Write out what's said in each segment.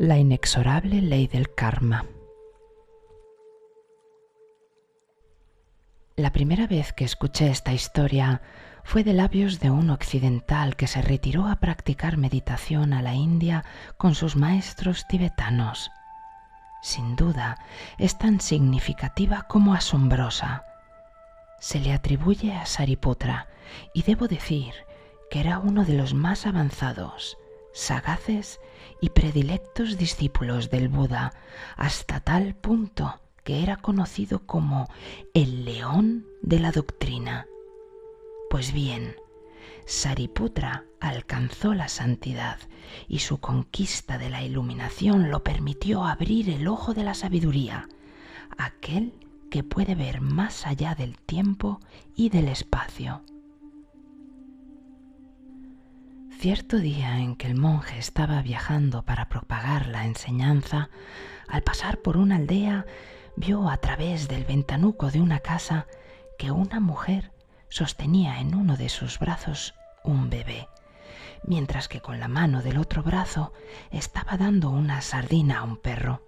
La inexorable ley del karma. La primera vez que escuché esta historia fue de labios de un occidental que se retiró a practicar meditación a la India con sus maestros tibetanos. Sin duda, es tan significativa como asombrosa. Se le atribuye a Sariputra y debo decir que era uno de los más avanzados sagaces y predilectos discípulos del Buda, hasta tal punto que era conocido como el león de la doctrina. Pues bien, Sariputra alcanzó la santidad y su conquista de la iluminación lo permitió abrir el ojo de la sabiduría, aquel que puede ver más allá del tiempo y del espacio. Cierto día en que el monje estaba viajando para propagar la enseñanza, al pasar por una aldea, vio a través del ventanuco de una casa que una mujer sostenía en uno de sus brazos un bebé, mientras que con la mano del otro brazo estaba dando una sardina a un perro.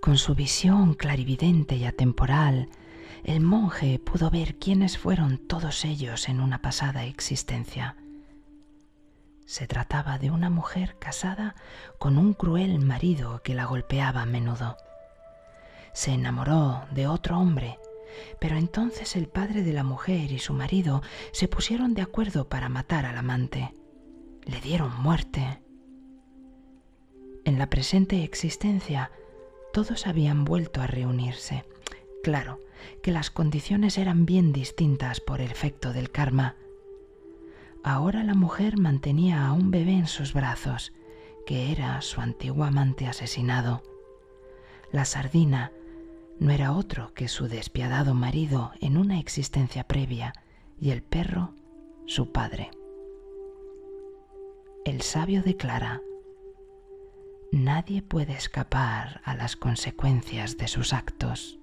Con su visión clarividente y atemporal, el monje pudo ver quiénes fueron todos ellos en una pasada existencia. Se trataba de una mujer casada con un cruel marido que la golpeaba a menudo. Se enamoró de otro hombre, pero entonces el padre de la mujer y su marido se pusieron de acuerdo para matar al amante. Le dieron muerte. En la presente existencia todos habían vuelto a reunirse Claro que las condiciones eran bien distintas por el efecto del karma. Ahora la mujer mantenía a un bebé en sus brazos, que era su antiguo amante asesinado. La sardina no era otro que su despiadado marido en una existencia previa, y el perro su padre. El sabio declara, Nadie puede escapar a las consecuencias de sus actos.